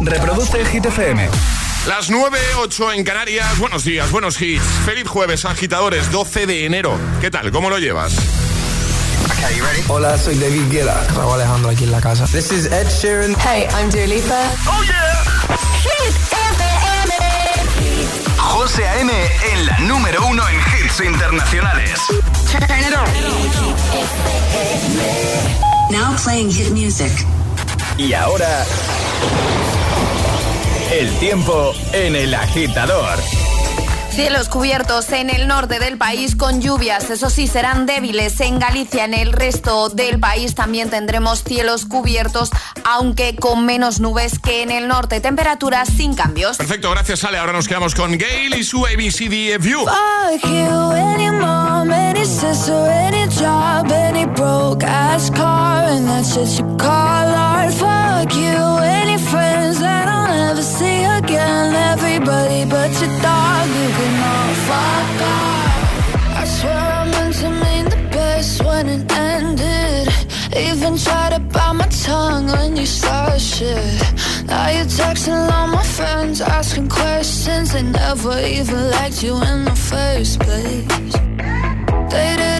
Reproduce Hit FM. Las 9.08 en Canarias. Buenos días, buenos hits. Feliz jueves, agitadores, 12 de enero. ¿Qué tal? ¿Cómo lo llevas? Hola, soy David Guetta. Raúl Alejandro aquí en la casa. This is Ed Sheeran. Hey, I'm Dua Lipa. ¡Oh, yeah! Hit FM. José A.M. en la número uno en hits internacionales. Turn it on. Now playing hit music. Y ahora... El tiempo en el agitador. Cielos cubiertos en el norte del país con lluvias, eso sí, serán débiles. En Galicia, en el resto del país también tendremos cielos cubiertos, aunque con menos nubes que en el norte. Temperaturas sin cambios. Perfecto, gracias Ale. Ahora nos quedamos con Gail y su ABCDFU. Fuck again. Everybody but your dog, you can all fuck off. I swear I meant to mean the best when it ended. Even tried to bite my tongue when you started shit. Now you're texting all my friends, asking questions. They never even liked you in the first place. That I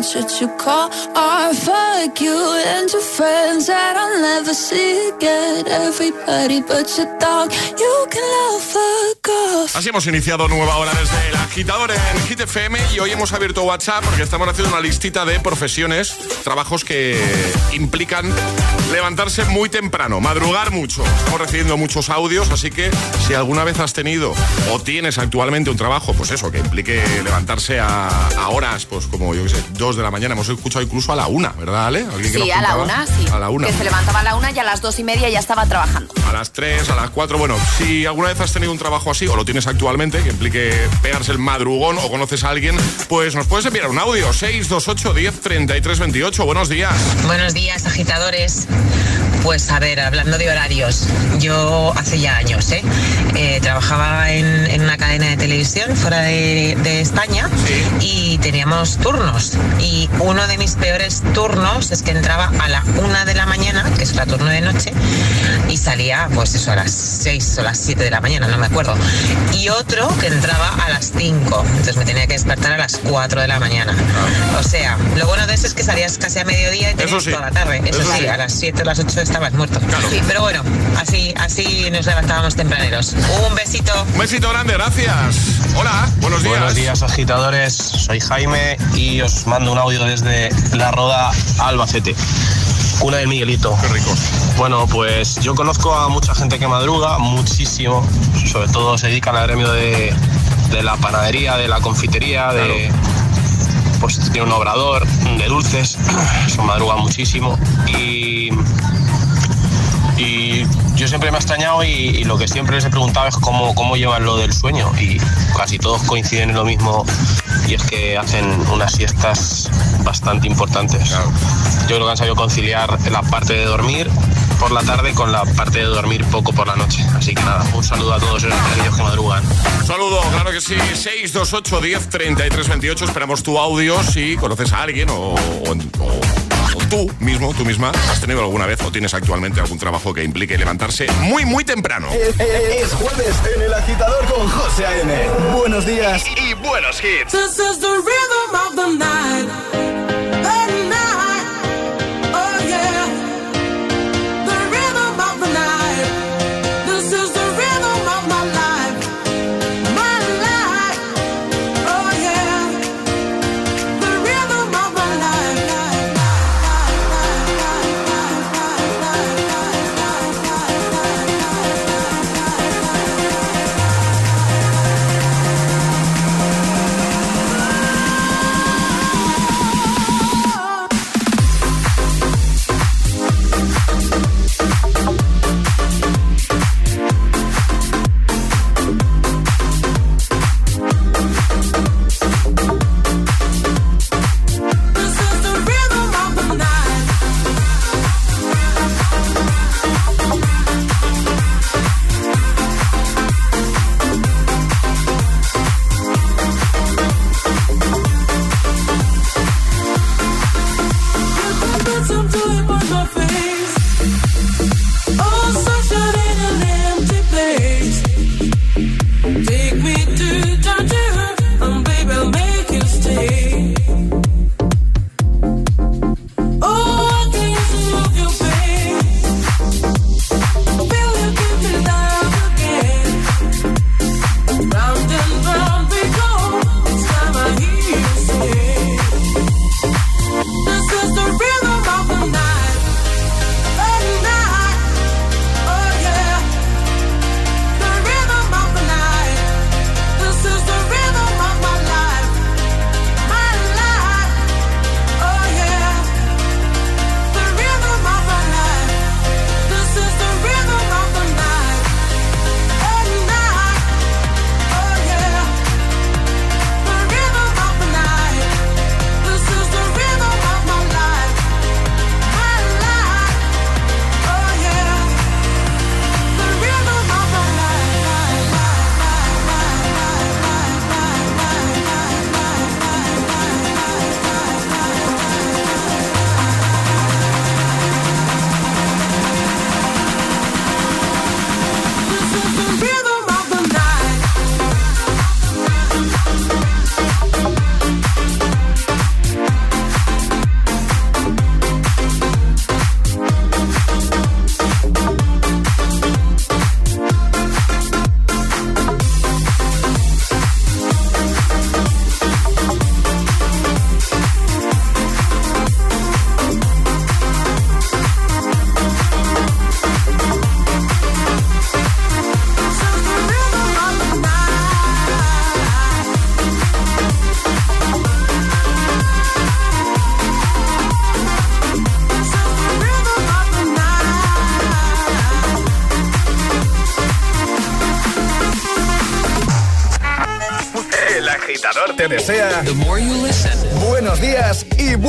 what you call art. Fuck you and your friends that I'll never see again. Everybody but your dog, you can love fuck Así hemos iniciado nueva hora desde el agitador en Hit FM y hoy hemos abierto WhatsApp porque estamos haciendo una listita de profesiones, trabajos que implican levantarse muy temprano, madrugar mucho. Estamos recibiendo muchos audios, así que si alguna vez has tenido o tienes actualmente un trabajo, pues eso, que implique levantarse a, a horas, pues como yo que sé, dos de la mañana, hemos escuchado incluso a la una, ¿verdad, Ale? ¿Alguien que Sí, a la una, sí. A la una. Que se levantaba a la una y a las dos y media ya estaba trabajando. a las 3, a las 4. Bueno, si alguna vez has tenido un trabajo así o lo tienes actualmente, que implique pegarse el madrugón o conoces a alguien, pues nos puedes enviar un audio 628 10 33 28. Buenos días. Buenos días, agitadores. Pues a ver, hablando de horarios, yo hace ya años, ¿eh? Eh, trabajaba en, en una cadena de televisión fuera de, de España y teníamos turnos. Y uno de mis peores turnos es que entraba a la una de la mañana, que es la turno de noche, y salía, pues eso, a las 6 o las 7 de la mañana, no me acuerdo. Y otro que entraba a las 5, entonces me tenía que despertar a las 4 de la mañana. O sea, lo bueno de eso es que salías casi a mediodía y tenías sí. toda la tarde. Eso, Eso sí, sí. a las 7 o las 8 estabas muerto. Sí, pero bueno, así, así nos levantábamos tempraneros. Un besito. Un besito grande, gracias. Hola, buenos días. Buenos días, agitadores. Soy Jaime y os mando un audio desde La Roda, Albacete. Cuna del Miguelito. Qué rico. Bueno, pues yo conozco a mucha gente que madruga, muchísimo. Sobre todo se dedican al gremio de, de la panadería, de la confitería, de. Pues tiene un obrador de dulces, eso madruga muchísimo. Y. Yo siempre me he extrañado y, y lo que siempre les he preguntado es cómo, cómo llevan lo del sueño. Y casi todos coinciden en lo mismo y es que hacen unas siestas bastante importantes. Yo creo que han sabido conciliar la parte de dormir por la tarde con la parte de dormir poco por la noche. Así que nada, un saludo a todos aquellos que madrugan. Saludo, claro que sí. 628 10 33 28. Esperamos tu audio si conoces a alguien o, o- o- o tú mismo, tú misma, has tenido alguna vez o tienes actualmente algún trabajo que implique levantarse muy, muy temprano. Es, es- es jueves en el agitador con José A.M. Buenos días y, buenos hits. This is the rhythm of the night.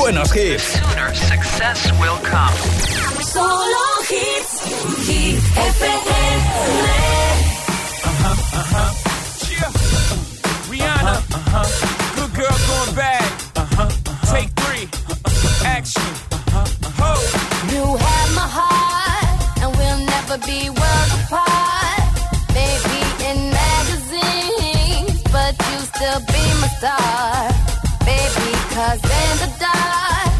Días y buenos hits. Solo hits. Hit FM. Uh-huh, uh-huh. Rihanna, uh-huh, good girl going bad. Take three, action. Ho, You have my heart, and we'll never be worlds apart. Maybe in magazines, but you still be my star. Cause in the dark,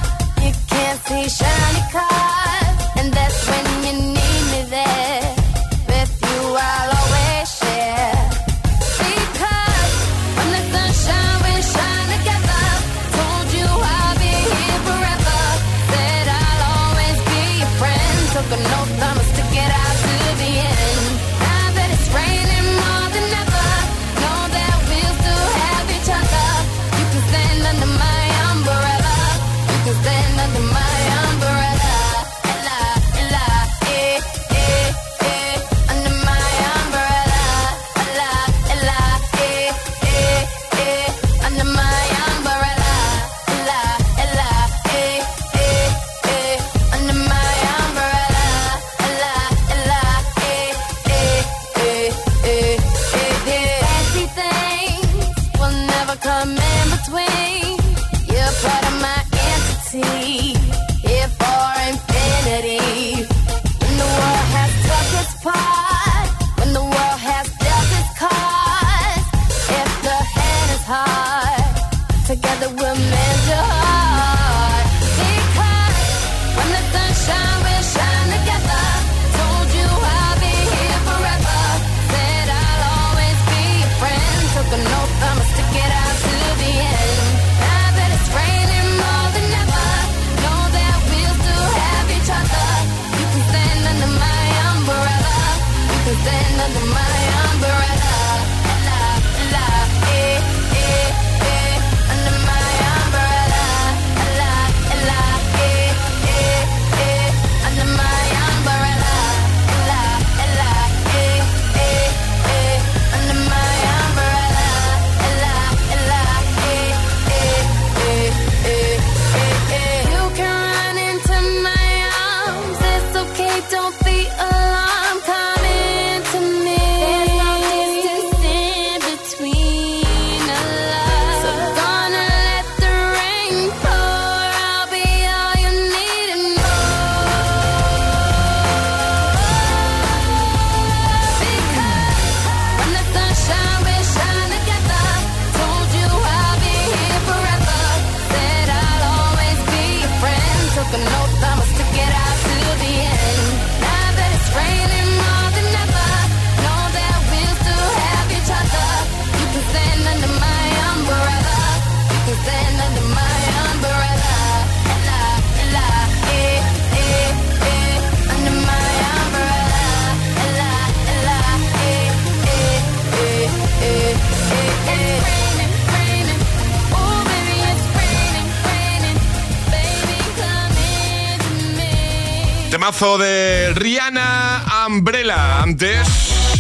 Temazo de Rihanna Umbrella. Antes,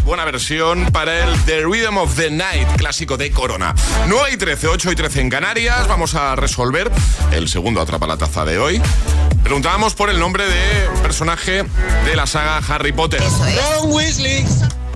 buena versión para el The Rhythm of the Night, clásico de Corona. 9 y 13, 8 y 13 en Canarias. Vamos a resolver el segundo Atrapa la Taza de hoy. Preguntábamos por el nombre de personaje de la saga Harry Potter. Eso es. Ron Weasley.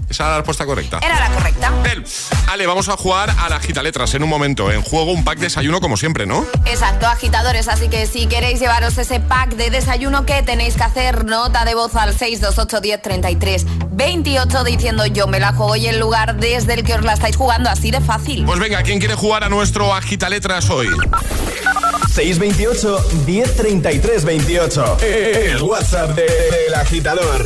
Esa era la respuesta correcta. Era la correcta. Bien. Ale, vamos a jugar a la gita letras en un momento. En juego un pack desayuno como siempre, ¿no? Exacto, agitadores. Así que si queréis llevaros ese pack de desayuno, ¿qué tenéis que hacer? Nota de voz al 628 10 33 28 diciendo yo me la juego y el lugar desde el que os la estáis jugando, así de fácil. Pues venga, ¿quién quiere jugar a nuestro agita letras hoy? 628 1033 28. El WhatsApp de- del agitador.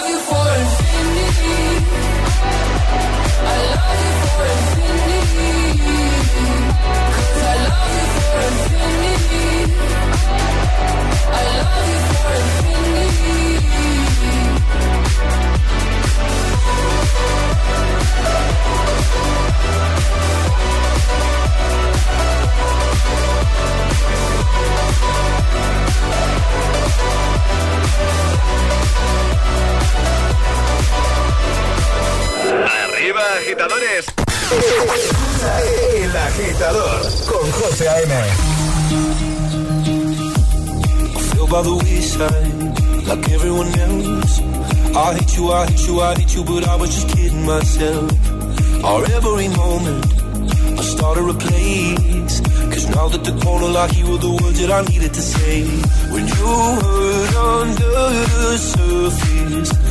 Arriba, agitadores. El agitador con José A.M. feel by the wayside like everyone else. I hate you, I hate you, I hate you, but I was just kidding myself. Our every moment, I started a place. Cause now that the corner lock, you were the words that I needed to say. When you hurt under the surface,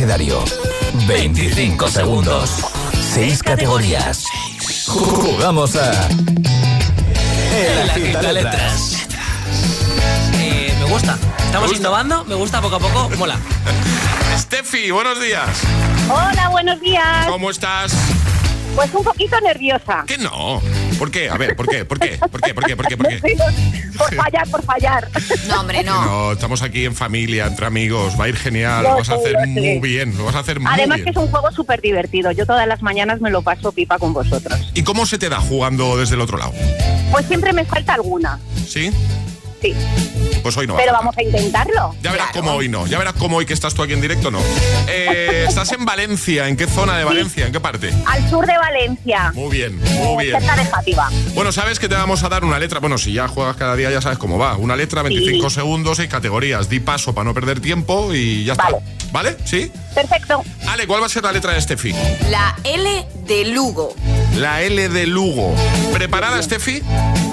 abecedario. 25 segundos. 6 categorías. Jugamos a El Agitaletras. Eh, me gusta. Estamos innovando, me gusta poco a poco, mola. Steffi, buenos días. Hola, buenos días. ¿Cómo estás? Pues un poquito nerviosa. ¿Qué no? ¿Por qué? A ver, ¿por qué? ¿Por qué? ¿Por qué? ¿Por qué? ¿Por qué? ¿Por qué? Por fallar, por fallar. No, hombre, no. No, estamos aquí en familia, entre amigos. Va a ir genial. Lo Lo vas a hacer muy bien. Lo vas a hacer muy Además bien. que es un juego súper divertido. Yo todas las mañanas me lo paso pipa con vosotros. ¿Y cómo se te da jugando desde el otro lado? Pues siempre me falta alguna. ¿Sí? Sí. Pues hoy no. va Pero vamos a intentarlo. Ya verás cómo hoy no. Ya verás cómo hoy que estás tú aquí en directo no. Eh, estás en Valencia. ¿En qué zona de Valencia? ¿En qué parte? Al sur de Valencia. Muy bien, muy bien. Cerca de. Bueno, sabes que te vamos a dar una letra. Bueno, si ya juegas cada día, ya sabes cómo va. Una letra, 25 Sí. segundos, seis categorías. Di paso para no perder tiempo y ya está. ¿Vale? ¿Sí? Perfecto. Ale, ¿cuál va a ser la letra de Steffi? La L de Lugo. La L de Lugo. ¿Preparada, Steffi?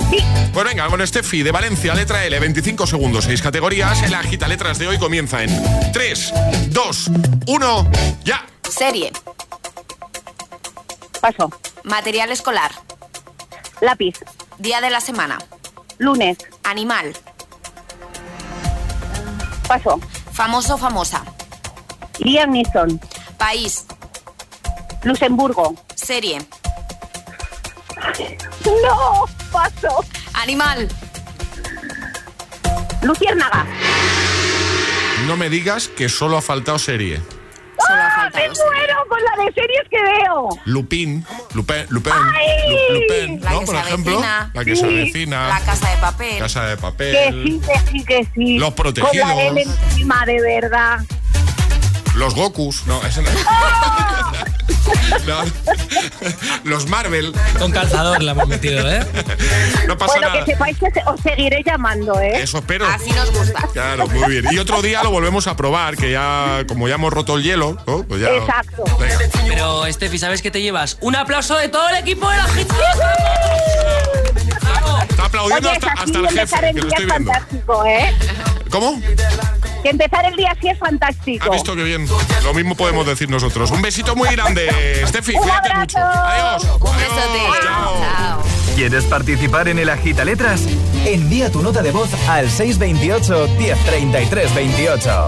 Sí. Pues venga, con Steffi de Valencia, letra L, 25 segundos, 6 categorías. El agita letras de hoy comienza en 3, 2, 1, ya. Serie. Paso. Material escolar. Lápiz. Día de la semana. Lunes. Animal. Paso. Famoso o famosa. Liam Neeson. País. Luxemburgo. Serie. No. Paso. Animal. Luciérnaga. No me digas que solo ha faltado serie. Solo ha ¡Ah, faltado me serie. muero con la de series que veo! Lupin, Lupin, Lupin, Lupin, La ¿no? que Por se ejemplo, avecina. la que se Sí. avecina, La casa de papel. Casa de Que Papel, sí, que sí, que sí. Los protegidos. Con la L encima, de verdad. Los Gokus, no, ese no. No. Los Marvel, Con calzador la hemos metido, ¿eh? no pasa Bueno, nada. que sepáis que os seguiré llamando, ¿eh? Eso espero. Así nos gusta. Claro, muy bien. Y otro día lo volvemos a probar, que ya, como ya hemos roto el hielo, ¿no? Pues ya. Exacto. Venga. Pero, Steffi, ¿sabes qué te llevas? Un aplauso de todo el equipo de la Hit. Está aplaudiendo Oye, hasta, hasta el jefe, que lo estoy es viendo. fantástico, ¿eh? ¿Cómo? Que empezar el día así es fantástico. ¿Has visto qué bien? Lo mismo podemos decir nosotros. Un besito muy grande, Steffi. Un Cuídate abrazo. mucho. Adiós. Un Adiós. besote. Chao. Chao. ¿Quieres participar en el Agita Letras? Envía tu nota de voz al 628 1033 28.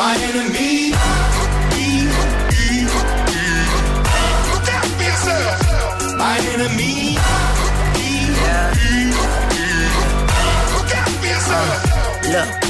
My enemy. Be, be, be. Look out for yourself. My enemy. Be, be, be. Look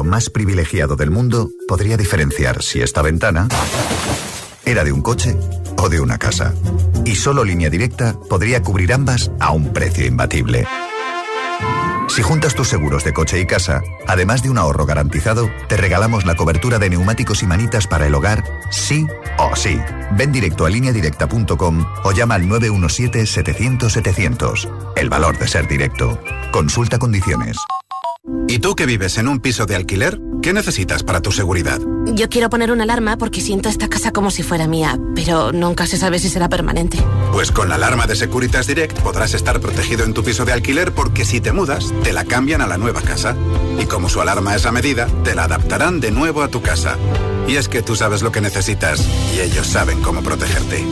Más privilegiado del mundo podría diferenciar si esta ventana era de un coche o de una casa. Y solo línea directa podría cubrir ambas a un precio imbatible. Si juntas tus seguros de coche y casa, además de un ahorro garantizado, te regalamos la cobertura de neumáticos y manitas para el hogar, sí o sí. Ven directo a lineadirecta.com o llama al 917-700-700. El valor de ser directo. Consulta condiciones. ¿Y tú que vives en un piso de alquiler? ¿Qué necesitas para tu seguridad? Yo quiero poner una alarma porque siento esta casa como si fuera mía, pero nunca se sabe si será permanente. Pues con la alarma de Securitas Direct podrás estar protegido en tu piso de alquiler porque si te mudas, te la cambian a la nueva casa. Y como su alarma es a medida, te la adaptarán de nuevo a tu casa. Y es que tú sabes lo que necesitas y ellos saben cómo protegerte.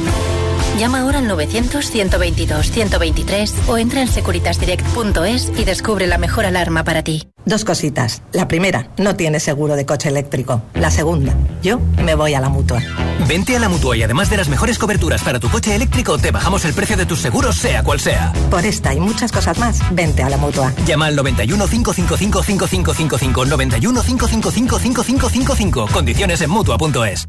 Llama ahora al 900-122-123 o entra en securitasdirect.es y descubre la mejor alarma para ti. Dos cositas. La primera, no tienes seguro de coche eléctrico. La segunda, yo me voy a la mutua. Vente a la mutua y además de las mejores coberturas para tu coche eléctrico, te bajamos el precio de tus seguros, sea cual sea. Por esta y muchas cosas más, vente a la mutua. Llama al 91 555 5555 91 555 5555. Condiciones en mutua.es.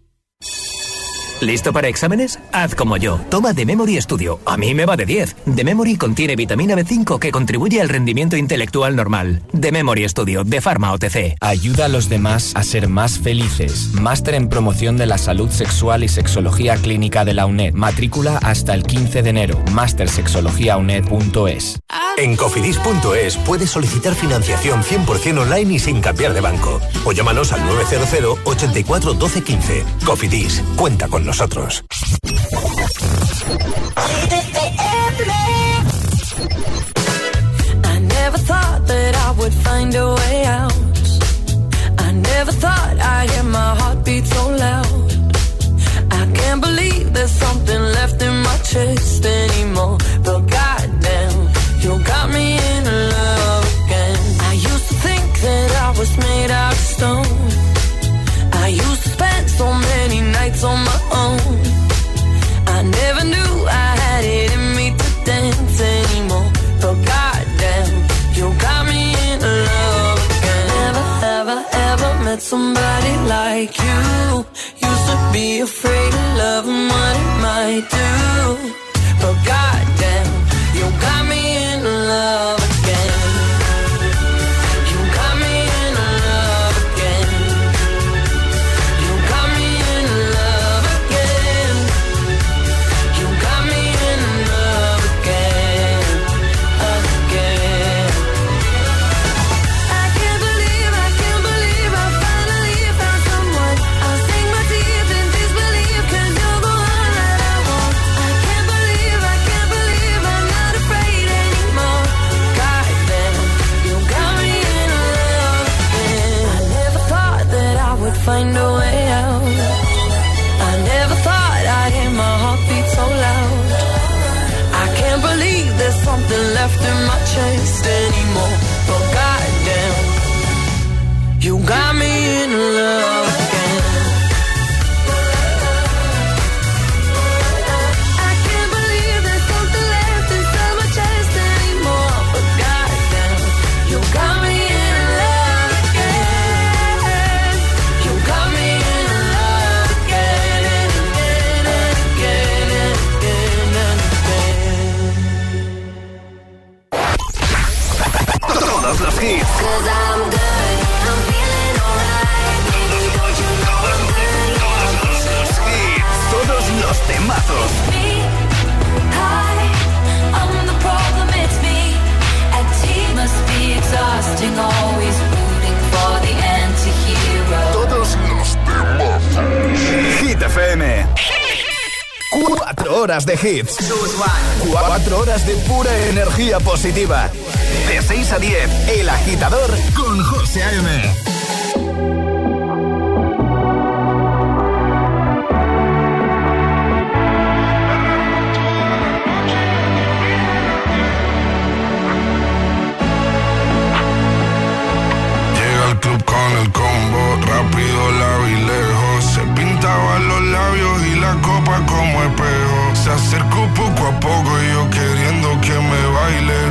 ¿Listo para exámenes? Haz como yo. Toma The Memory Studio. A mí me va de 10. The Memory contiene vitamina B5 que contribuye al rendimiento intelectual normal. The Memory Studio de Pharma OTC. Ayuda a los demás a ser más felices. Máster en promoción de la salud sexual y sexología clínica de la UNED. Matrícula hasta el 15 de enero. Mastersexologiauned.es. En cofidis.es puedes solicitar financiación 100% online y sin cambiar de banco. O llámanos al 900 84 12 15. Cofidis, cuenta con nosotros. I never thought that I would find a way out. I never thought I'd hear my heartbeat so loud. I can't believe there's something left in my chest anymore. But goddamn, you got me in love again. I used to think that I was made out of stone. Nights on my own. I never knew I had it in me to dance anymore. But goddamn, you got me in love again. Never, ever, ever met somebody like you. Used to be afraid of love and what it might do. But goddamn, you got me in love in Todos los hits. Todos los hits. Todos los temazos. I'm the problem, it's me. At tea must be exhausting, always rooting for the anti-hero. Todos los temazos. Hit FM. Cuatro horas de hits. Cuatro horas de pura energía positiva. 6 a 10, El Agitador con José A.M. Llega al club con el combo, rápido la vi lejos. Se pintaba los labios y la copa como espejo. Se acercó poco a poco y yo queriendo que me baile.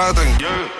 por más que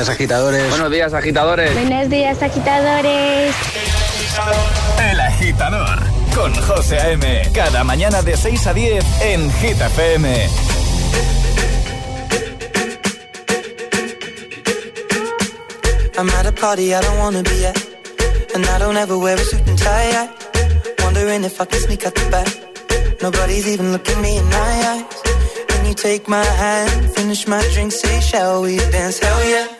días, agitadores. Buenos días, agitadores. Buenos días, agitadores. El agitador con José A.M. Cada mañana de 6 a 10 en Hit FM. I'm at a party I don't wanna be at. And I don't ever wear a suit and tie. Wondering if I can sneak out the back. Nobody's even looking me in my eyes. When you take my hand, finish my drink, say, shall we dance? Hell yeah.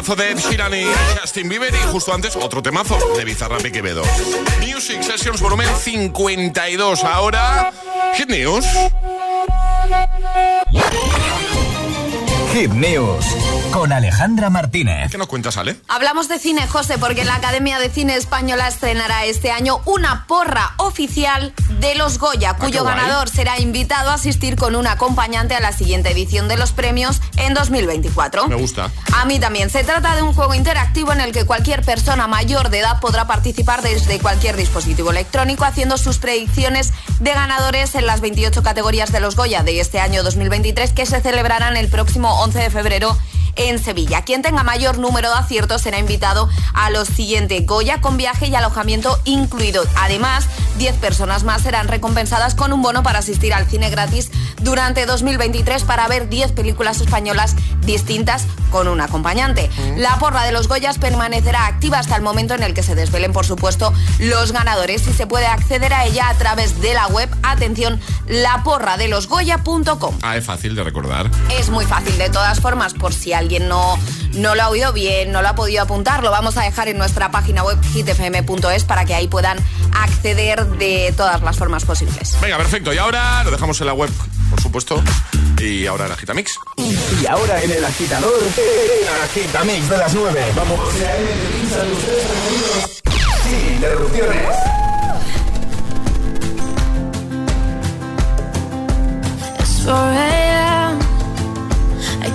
temazo de Ed Sheeran y Justin Bieber y justo antes otro temazo de Bizarrap y Quevedo. Music Sessions volumen 52. Ahora, Hit News. Hit News con Alejandra Martínez. ¿Qué nos cuentas, Ale? Hablamos de cine, José, porque la Academia de Cine Española estrenará este año una porra oficial de los Goya, cuyo guay. ganador será invitado a asistir con un acompañante a la siguiente edición de los premios en 2024. Me gusta. A mí también. Se trata de un juego interactivo en el que cualquier persona mayor de edad podrá participar desde cualquier dispositivo electrónico haciendo sus predicciones de ganadores en las 28 categorías de los Goya de este año 2023 que se celebrarán el próximo 11 de febrero en Sevilla. Quien tenga mayor número de aciertos será invitado a los siguientes Goya con viaje y alojamiento incluido. Además, 10 personas más serán recompensadas con un bono para asistir al cine gratis durante 2023 para ver 10 películas españolas distintas con un acompañante. La porra de los Goyas permanecerá activa hasta el momento en el que se desvelen, por supuesto, los ganadores y se puede acceder a ella a través de la web, atención, laporradelosgoya.com. Ah, es fácil de recordar. Es muy fácil, de todas formas, por si alguien no, no lo ha oído bien, no lo ha podido apuntar, lo vamos a dejar en nuestra página web hitfm.es para que ahí puedan acceder de todas las formas posibles. Venga, perfecto. Y ahora lo dejamos en la web, por supuesto. Y ahora en Agitamix. Y ahora en el agitador, el agitamix de las 9. Vamos. Sin interrupciones. It's 4 a.m. I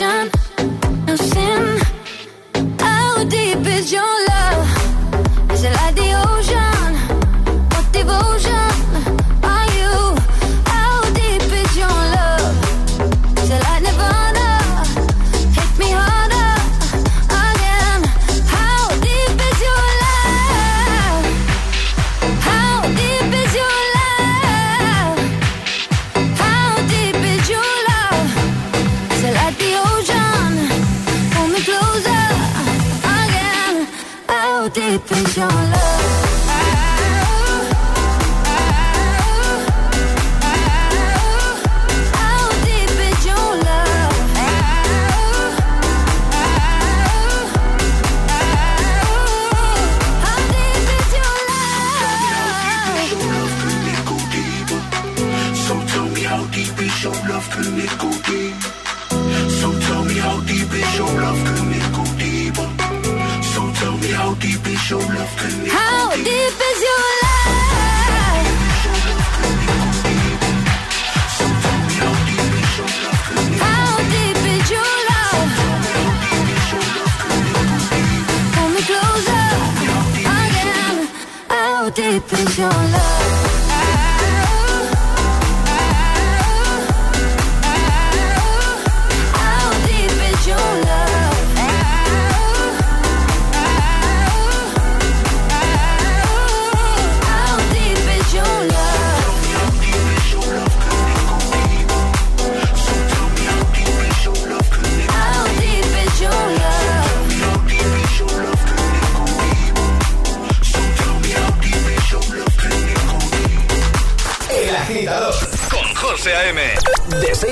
attention.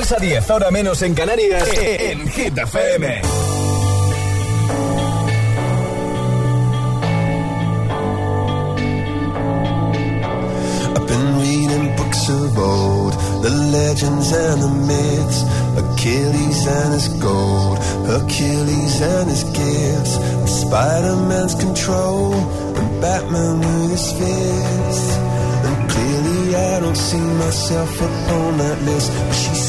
6 a 10, ahora menos en Canarias, eh, eh. en Hit FM. I've been reading books of old, the legends and the myths, Achilles and his gold, Hercules and his gifts, Spider-Man's control, and Batman with his fists. I don't see myself upon that list. She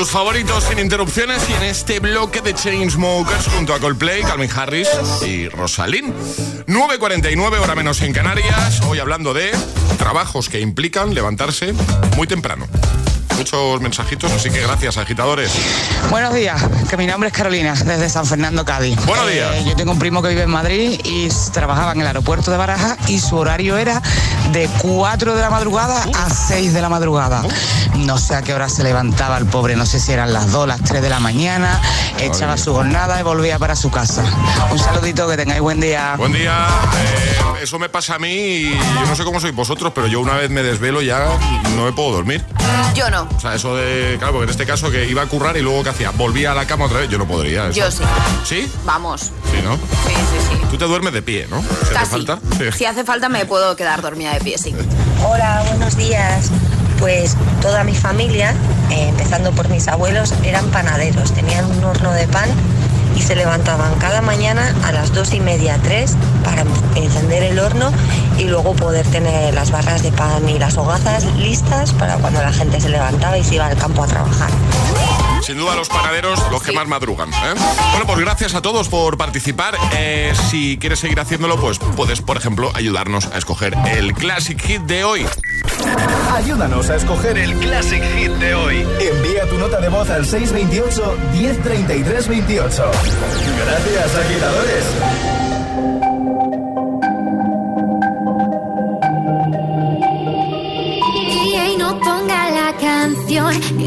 Tus favoritos sin interrupciones y en este bloque de Chainsmokers junto a Coldplay, Calvin Harris y Rosalind. 9.49 hora menos en Canarias. Hoy hablando de trabajos que implican levantarse muy temprano. Muchos mensajitos, así que gracias, agitadores. Buenos días, que mi nombre es Carolina, desde San Fernando, Cádiz. Buenos Eh, días. yo tengo un primo que vive en Madrid y trabajaba en el aeropuerto de Barajas y su horario era de 4 de la madrugada a 6 de la madrugada. No sé a qué hora se levantaba el pobre, no sé si eran las 2, las 3 de la mañana, echaba su jornada y volvía para su casa. Un saludito, que tengáis buen día. Buen día. eh, eso me pasa a mí y yo no sé cómo sois vosotros, pero yo una vez me desvelo ya no me puedo dormir. Yo no. O sea, eso de, claro, porque en este caso que iba a currar y luego ¿qué hacía? Volvía a la cama otra vez, yo no podría. eso. Yo sí. ¿Sí? Vamos. Sí, ¿no? Sí, sí, sí. Tú te duermes de pie, ¿no? Si hace falta. Sí. Si hace falta me puedo quedar dormida de pie, sí. Hola, buenos días. Pues toda mi familia, eh, empezando por mis abuelos, eran panaderos, tenían un horno de pan y se levantaban cada mañana a las dos y media, tres, para encender el horno y luego poder tener las barras de pan y las hogazas listas para cuando la gente se levantaba y se iba al campo a trabajar. Sin duda los panaderos los que más madrugan. ¿eh? Bueno, pues gracias a todos por participar. Eh, si quieres seguir haciéndolo, pues puedes, por ejemplo, ayudarnos a escoger el Classic Hit de hoy. Ayúdanos a escoger el Classic Hit de hoy. Envía tu nota de voz al 628 1033 28. Gracias, agitadores. DJ no ponga la canción que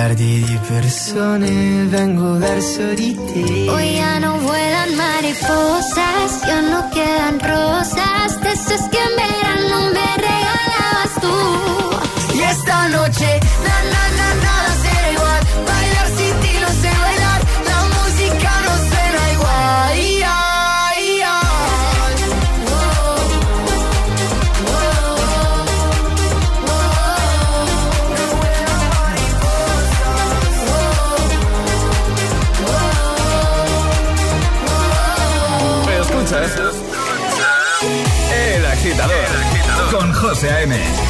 miliardi di persone vengo verso di te. Hoy ya no vuelan mariposas, ya no quedan rosas, de esas que en verano me regalabas A.M.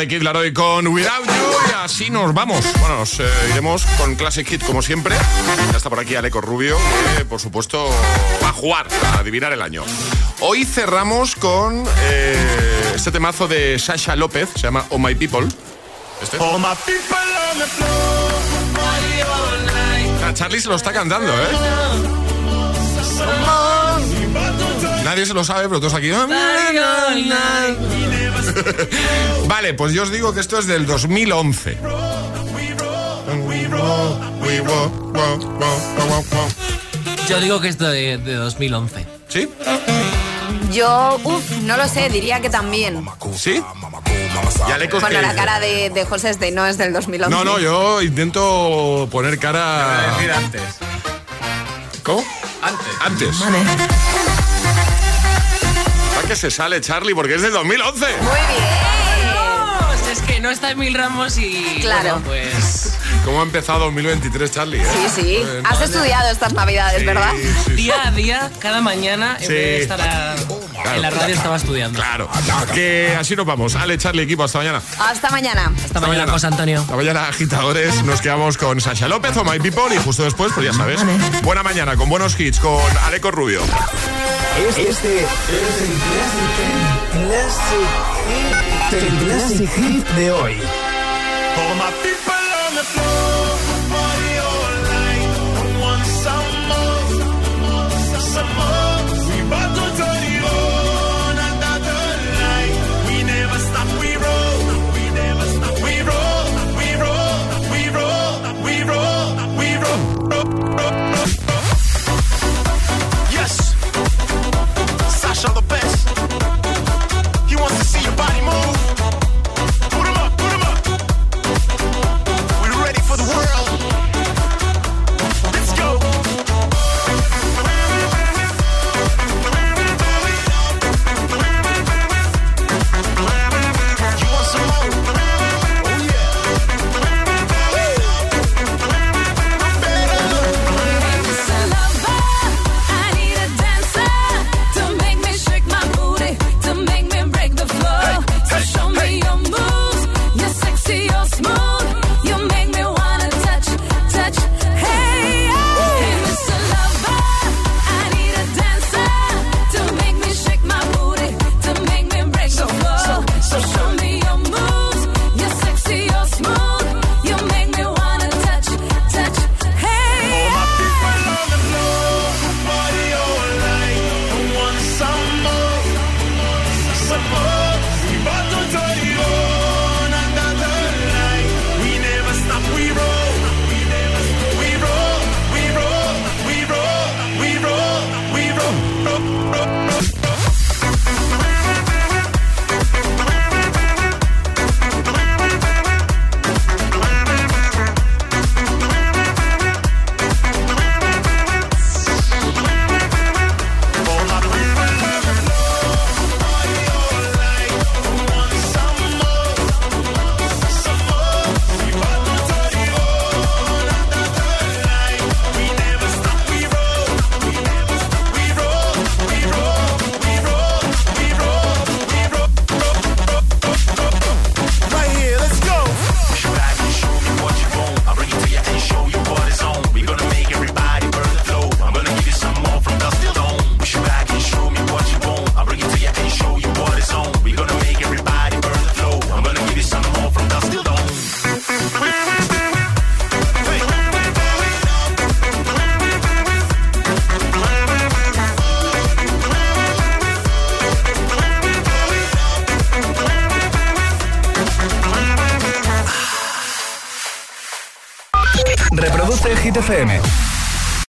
The Kid Laroi con Without You y así nos vamos. Bueno, nos eh, iremos con Classic Hit como siempre. Ya está por aquí Aleco Rubio, que por supuesto va a jugar, a adivinar el año. Hoy cerramos con eh, este temazo de Sasha López, se llama Oh My People. Este. All my people on the floor. Ah, Charlie se lo está cantando, ¿eh? Nadie se lo sabe, pero todos aquí. Night. Vale, pues yo os digo que esto es del 2011. Yo digo que es de, de 2011. ¿Sí? Yo, uff, no lo sé, diría que también. ¿Sí? Y Aleco, Bueno, ¿qué la cara de, de José es de no es del 2011. No, no, yo intento poner cara. antes. ¿Cómo? Antes. Antes. ¿Para qué se sale, Charlie? Porque es del 2011. Muy bien. Vamos, es que no está Emil Ramos y. Claro. bueno, pues. ¿Cómo ha empezado 2023, Charlie? eh? Sí, sí. Bueno. Has estudiado estas navidades, Sí, ¿verdad? sí, sí. Día a día, cada mañana, en Sí. vez de estar a- Claro. en la radio, estaba estudiando. Claro. Que así nos vamos. Ale, Charlie, equipo, hasta mañana. Hasta mañana. Hasta mañana, José Antonio. Hasta mañana, agitadores. Nos quedamos con Sasha López o My People y justo después, pues ya sabes. Buena mañana con buenos hits con Aleco Rubio. Este, este es el Classic Hit. El Classic Hit de hoy. All my people on the floor.